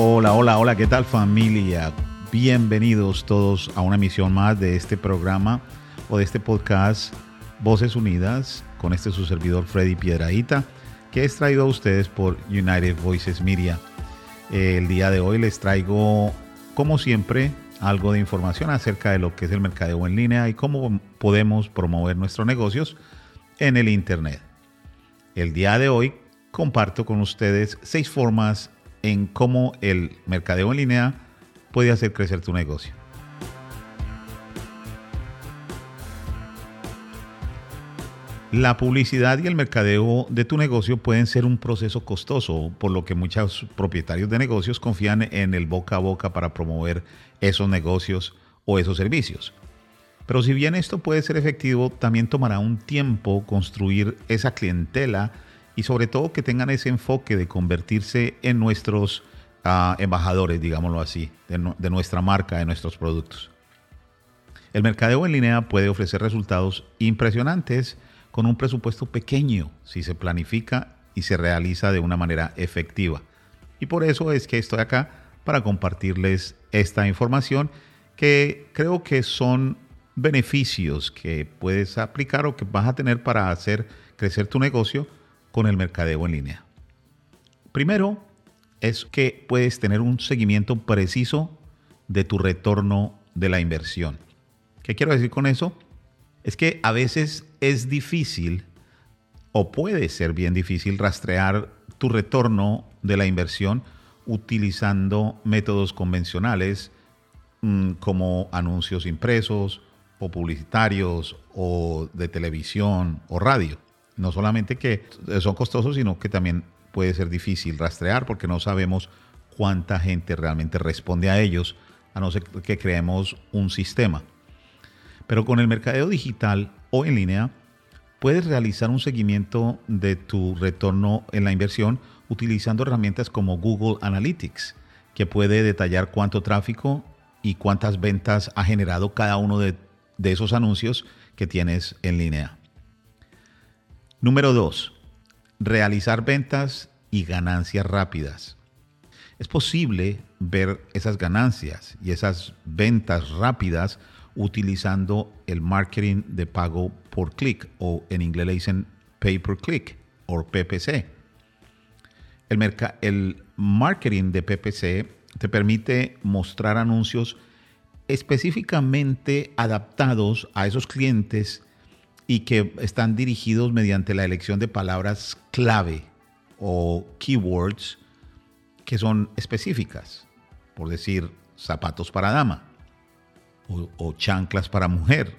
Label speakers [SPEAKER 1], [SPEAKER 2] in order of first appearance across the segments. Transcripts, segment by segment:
[SPEAKER 1] Hola, hola, hola, ¿qué tal familia? Bienvenidos todos a una emisión más de este programa o de este podcast Voces Unidas con este su servidor Freddy Piedradita que es traído a ustedes por United Voices Media. El día de hoy les traigo, como siempre, algo de información acerca de lo que es el mercadeo en línea y cómo podemos promover nuestros negocios en el Internet. El día de hoy comparto con ustedes seis formas en cómo el mercadeo en línea puede hacer crecer tu negocio. La publicidad y el mercadeo de tu negocio pueden ser un proceso costoso, por lo que muchos propietarios de negocios confían en el boca a boca para promover esos negocios o esos servicios. Pero si bien esto puede ser efectivo, también tomará un tiempo construir esa clientela y sobre todo que tengan ese enfoque de convertirse en nuestros uh, embajadores, digámoslo así, de, de nuestra marca, de nuestros productos. El mercadeo en línea puede ofrecer resultados impresionantes con un presupuesto pequeño si se planifica y se realiza de una manera efectiva. Y por eso es que estoy acá para compartirles esta información que creo que son beneficios que puedes aplicar o que vas a tener para hacer crecer tu negocio con el mercadeo en línea. Primero es que puedes tener un seguimiento preciso de tu retorno de la inversión. ¿Qué quiero decir con eso? Es que a veces es difícil o puede ser bien difícil rastrear tu retorno de la inversión utilizando métodos convencionales mmm, como anuncios impresos o publicitarios o de televisión o radio. No solamente que son costosos, sino que también puede ser difícil rastrear porque no sabemos cuánta gente realmente responde a ellos, a no ser que creemos un sistema. Pero con el mercadeo digital o en línea, puedes realizar un seguimiento de tu retorno en la inversión utilizando herramientas como Google Analytics, que puede detallar cuánto tráfico y cuántas ventas ha generado cada uno de, de esos anuncios que tienes en línea. Número 2. Realizar ventas y ganancias rápidas. Es posible ver esas ganancias y esas ventas rápidas utilizando el marketing de pago por clic o en inglés le dicen pay per click o PPC. El, el marketing de PPC te permite mostrar anuncios específicamente adaptados a esos clientes y que están dirigidos mediante la elección de palabras clave o keywords que son específicas. Por decir, zapatos para dama o, chanclas para mujer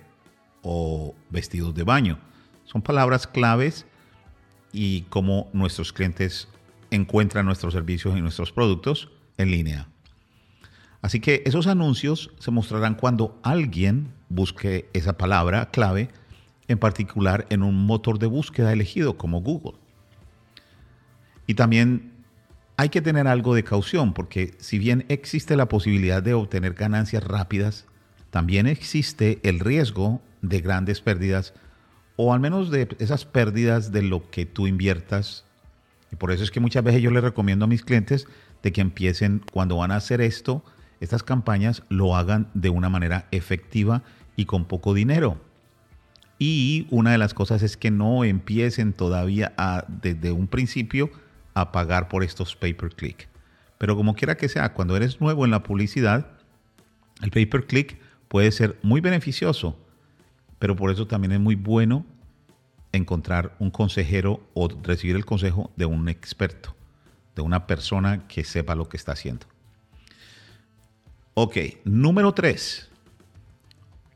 [SPEAKER 1] o vestidos de baño. Son palabras claves y cómo nuestros clientes encuentran nuestros servicios y nuestros productos en línea. Así que esos anuncios se mostrarán cuando alguien busque esa palabra clave, en particular en un motor de búsqueda elegido como Google. Y también hay que tener algo de caución porque si bien existe la posibilidad de obtener ganancias rápidas, también existe el riesgo de grandes pérdidas o al menos de esas pérdidas de lo que tú inviertas. Y por eso es que muchas veces yo les recomiendo a mis clientes de que empiecen cuando van a hacer esto, estas campañas, lo hagan de una manera efectiva y con poco dinero. Y una de las cosas es que no empiecen todavía a, desde un principio a pagar por estos pay per click. Pero como quiera que sea, cuando eres nuevo en la publicidad, el pay per click puede ser muy beneficioso, pero por eso también es muy bueno encontrar un consejero o recibir el consejo de un experto, de una persona que sepa lo que está haciendo. Ok, número 3.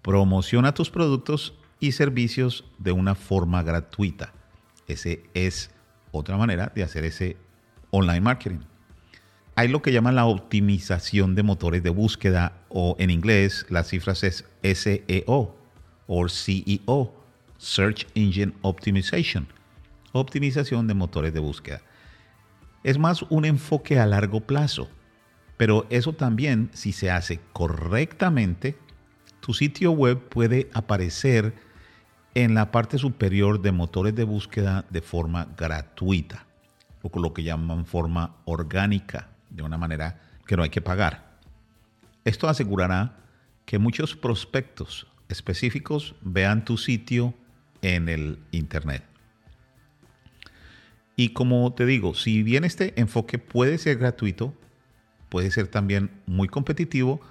[SPEAKER 1] Promociona tus productos y servicios de una forma gratuita. Ese es otra manera de hacer ese online marketing hay lo que llaman la optimización de motores de búsqueda o en inglés las cifras es SEO o CEO, Search Engine Optimization, optimización de motores de búsqueda. Es más un enfoque a largo plazo, pero eso también, si se hace correctamente, tu sitio web puede aparecer en la parte superior de motores de búsqueda de forma gratuita, o lo que llaman forma orgánica de una manera que no hay que pagar. Esto asegurará que muchos prospectos específicos vean tu sitio en el Internet. Y como te digo, si bien este enfoque puede ser gratuito, puede ser también muy competitivo,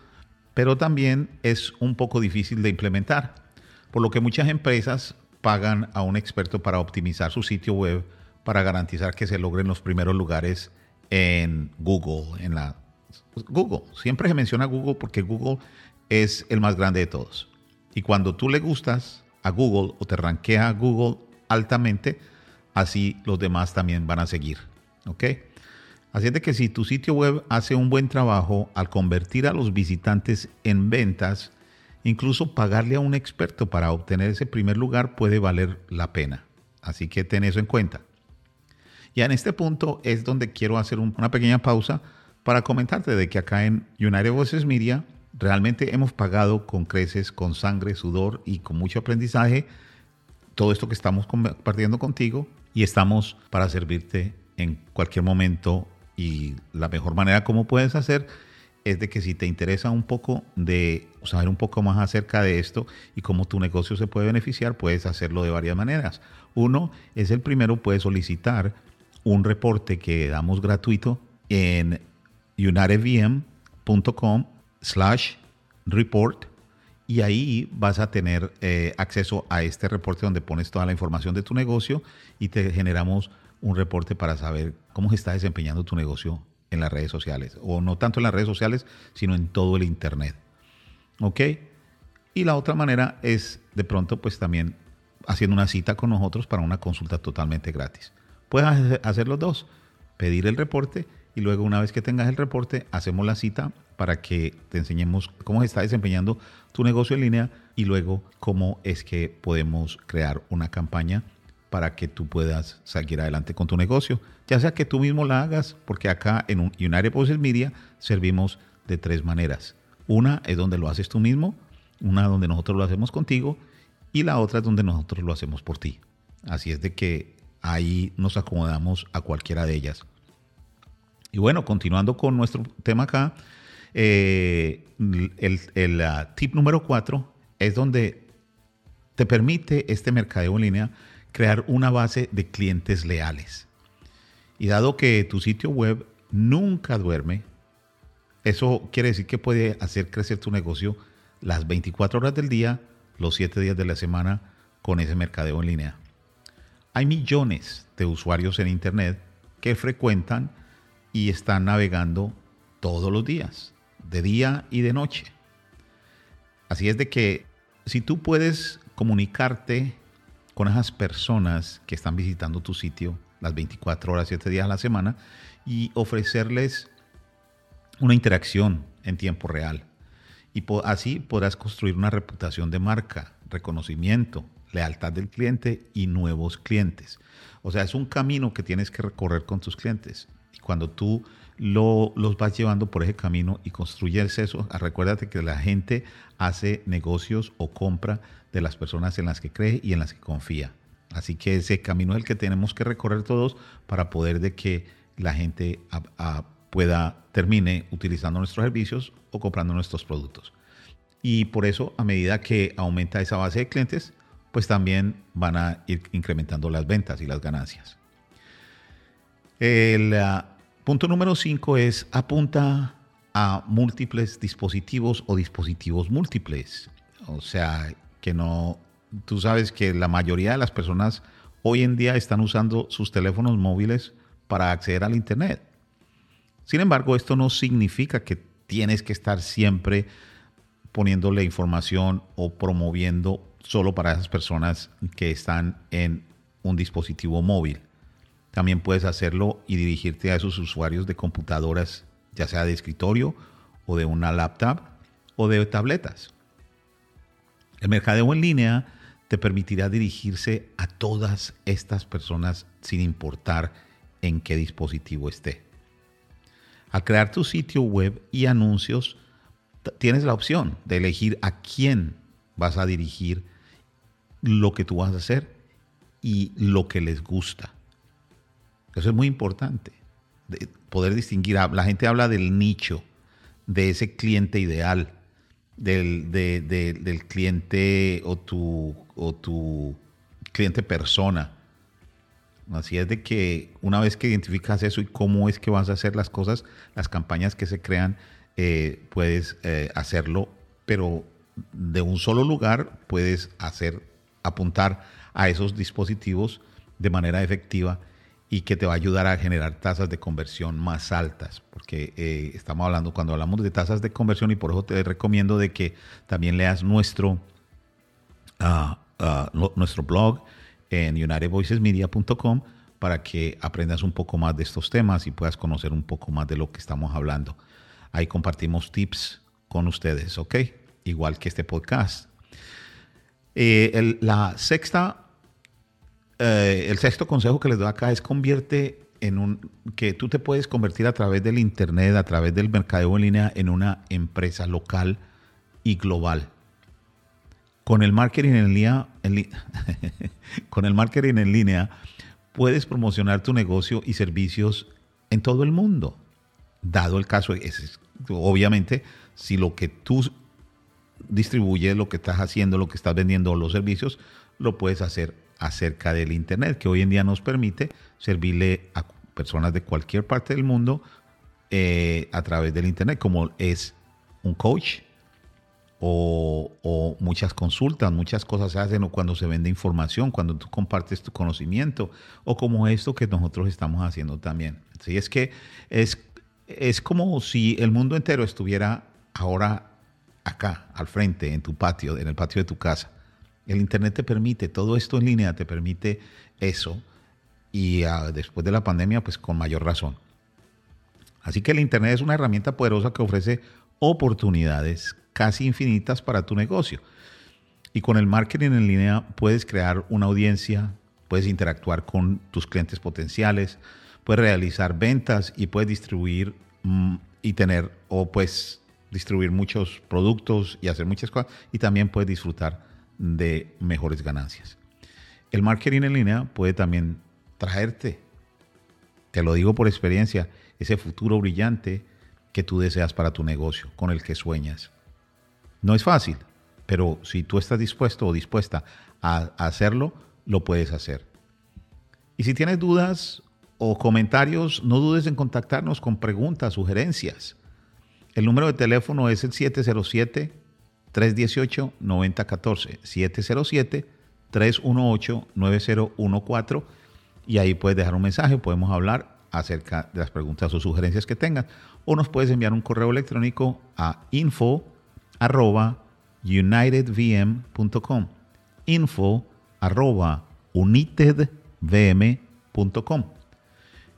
[SPEAKER 1] pero también es un poco difícil de implementar, por lo que muchas empresas pagan a un experto para optimizar su sitio web para garantizar que se logren los primeros lugares en Google, en la Google. Siempre se menciona Google porque Google es el más grande de todos. Y cuando tú le gustas a Google o te rankea a Google altamente, así los demás también van a seguir. ¿Ok? Así es de que si tu sitio web hace un buen trabajo al convertir a los visitantes en ventas, incluso pagarle a un experto para obtener ese primer lugar puede valer la pena. Así que ten eso en cuenta. Y en este punto es donde quiero hacer una pequeña pausa para comentarte de que acá en United Voices Media realmente hemos pagado con creces, con sangre, sudor y con mucho aprendizaje todo esto que estamos compartiendo contigo y estamos para servirte en cualquier momento y la mejor manera como puedes hacer es de que si te interesa un poco de saber un poco más acerca de esto y cómo tu negocio se puede beneficiar, puedes hacerlo de varias maneras. Uno es el primero, puedes solicitar un reporte que damos gratuito en unitedvm.com slash report y ahí vas a tener eh, acceso a este reporte donde pones toda la información de tu negocio y te generamos un reporte para saber cómo se está desempeñando tu negocio en las redes sociales, o no tanto en las redes sociales, sino en todo el Internet. ¿Ok? Y la otra manera es de pronto pues también haciendo una cita con nosotros para una consulta totalmente gratis. Puedes hacer los dos, pedir el reporte y luego una vez que tengas el reporte hacemos la cita para que te enseñemos cómo se está desempeñando tu negocio en línea y luego cómo es que podemos crear una campaña para que tú puedas seguir adelante con tu negocio. Ya sea que tú mismo la hagas, porque acá en United Voices Media servimos de tres maneras. Una es donde lo haces tú mismo, una donde nosotros lo hacemos contigo y la otra es donde nosotros lo hacemos por ti. Así es de que ahí nos acomodamos a cualquiera de ellas. Y bueno, continuando con nuestro tema acá, eh, el, ah, tip número cuatro es donde te permite este mercadeo en línea crear una base de clientes leales. Y dado que tu sitio web nunca duerme, eso quiere decir que puede hacer crecer tu negocio las 24 horas del día, los 7 días de la semana con ese mercadeo en línea. Hay millones de usuarios en Internet que frecuentan y están navegando todos los días, de día y de noche. Así es de que si tú puedes comunicarte con esas personas que están visitando tu sitio las 24 horas, 7 días a la semana y ofrecerles una interacción en tiempo real. Y así podrás construir una reputación de marca, reconocimiento, lealtad del cliente y nuevos clientes. O sea, es un camino que tienes que recorrer con tus clientes. Y cuando tú lo, los vas llevando por ese camino y construyes eso, recuérdate que la gente hace negocios o compra de las personas en las que cree y en las que confía. Así que ese camino es el que tenemos que recorrer todos para poder de que la gente pueda termine utilizando nuestros servicios o comprando nuestros productos. Y por eso, a medida que aumenta esa base de clientes, pues también van a ir incrementando las ventas y las ganancias. El uh, punto número 5 es apunta a múltiples dispositivos o dispositivos múltiples. O sea, que no, tú sabes que la mayoría de las personas hoy en día están usando sus teléfonos móviles para acceder al Internet. Sin embargo, esto no significa que tienes que estar siempre poniéndole información o promoviendo solo para esas personas que están en un dispositivo móvil. También puedes hacerlo y dirigirte a esos usuarios de computadoras, ya sea de escritorio o de una laptop o de tabletas. El mercadeo en línea te permitirá dirigirse a todas estas personas sin importar en qué dispositivo esté. Al crear tu sitio web y anuncios, tienes la opción de elegir a quién vas a dirigir lo que tú vas a hacer y lo que les gusta. Eso es muy importante. poder distinguir. La gente habla del nicho, de ese cliente ideal, del, del cliente o tu, o tu cliente persona. Así es de que una vez que identificas eso y cómo es que vas a hacer las cosas, las campañas que se crean, eh, puedes eh, hacerlo, pero de un solo lugar puedes hacer, apuntar a esos dispositivos de manera efectiva y que te va a ayudar a generar tasas de conversión más altas, porque eh, estamos hablando, cuando hablamos de tasas de conversión, y por eso te recomiendo de que también leas nuestro, ah, ah, nuestro blog en unitedvoicesmedia.com para que aprendas un poco más de estos temas y puedas conocer un poco más de lo que estamos hablando. Ahí compartimos tips con ustedes, ¿ok? Igual que este podcast. Eh, la sexta eh, el sexto consejo que les doy acá es convierte en un que tú te puedes convertir a través del internet, a través del mercadeo en línea en una empresa local y global. Con el marketing en línea, con el marketing en línea puedes promocionar tu negocio y servicios en todo el mundo. Dado el caso, obviamente, si lo que tú distribuyes, lo que estás haciendo, lo que estás vendiendo, los servicios, lo puedes hacer acerca del Internet, que hoy en día nos permite servirle a personas de cualquier parte del mundo eh, a través del Internet, como es un coach o, muchas consultas, muchas cosas se hacen cuando se vende información, cuando tú compartes tu conocimiento, o como esto que nosotros estamos haciendo también. Sí, es que es, es como si el mundo entero estuviera ahora acá, al frente, en tu patio, en el patio de tu casa el Internet te permite, todo esto en línea te permite eso. Y ah, después de la pandemia, pues con mayor razón. Así que el Internet es una herramienta poderosa que ofrece oportunidades casi infinitas para tu negocio. Y con el marketing en línea puedes crear una audiencia, puedes interactuar con tus clientes potenciales, puedes realizar ventas y puedes distribuir mm, y tener o pues distribuir muchos productos y hacer muchas cosas y también puedes disfrutar de mejores ganancias. El marketing en línea puede también traerte, te lo digo por experiencia, ese futuro brillante que tú deseas para tu negocio, con el que sueñas. No es fácil, pero si tú estás dispuesto o dispuesta a hacerlo, lo puedes hacer. Y si tienes dudas o comentarios, no dudes en contactarnos con preguntas, sugerencias. El número de teléfono es el 707 318-9014, 707-318-9014 y ahí puedes dejar un mensaje, podemos hablar acerca de las preguntas o sugerencias que tengas o nos puedes enviar un correo electrónico a info arroba unitedvm.com info arroba unitedvm.com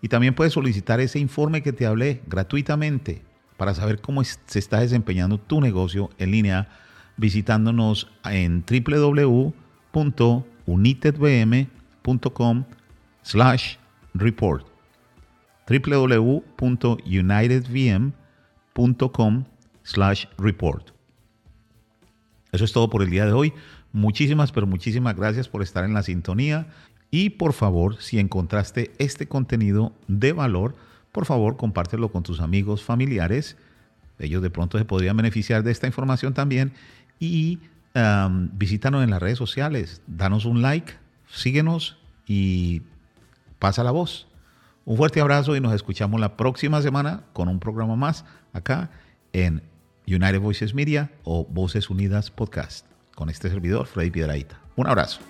[SPEAKER 1] y también puedes solicitar ese informe que te hablé gratuitamente para saber cómo se está desempeñando tu negocio en línea visitándonos en www.unitedvm.com slash report www.unitedvm.com slash report Eso es todo por el día de hoy. Muchísimas, pero muchísimas gracias por estar en la sintonía. Y por favor, si encontraste este contenido de valor, por favor, compártelo con tus amigos, familiares. Ellos de pronto se podrían beneficiar de esta información también y visítanos en las redes sociales, danos un like, síguenos y pasa la voz. Un fuerte abrazo y nos escuchamos la próxima semana con un programa más acá en United Voices Media o Voces Unidas Podcast con este servidor, Freddy Piedraíta. Un abrazo.